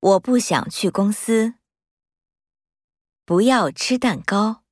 我不想去公司。不要吃蛋糕。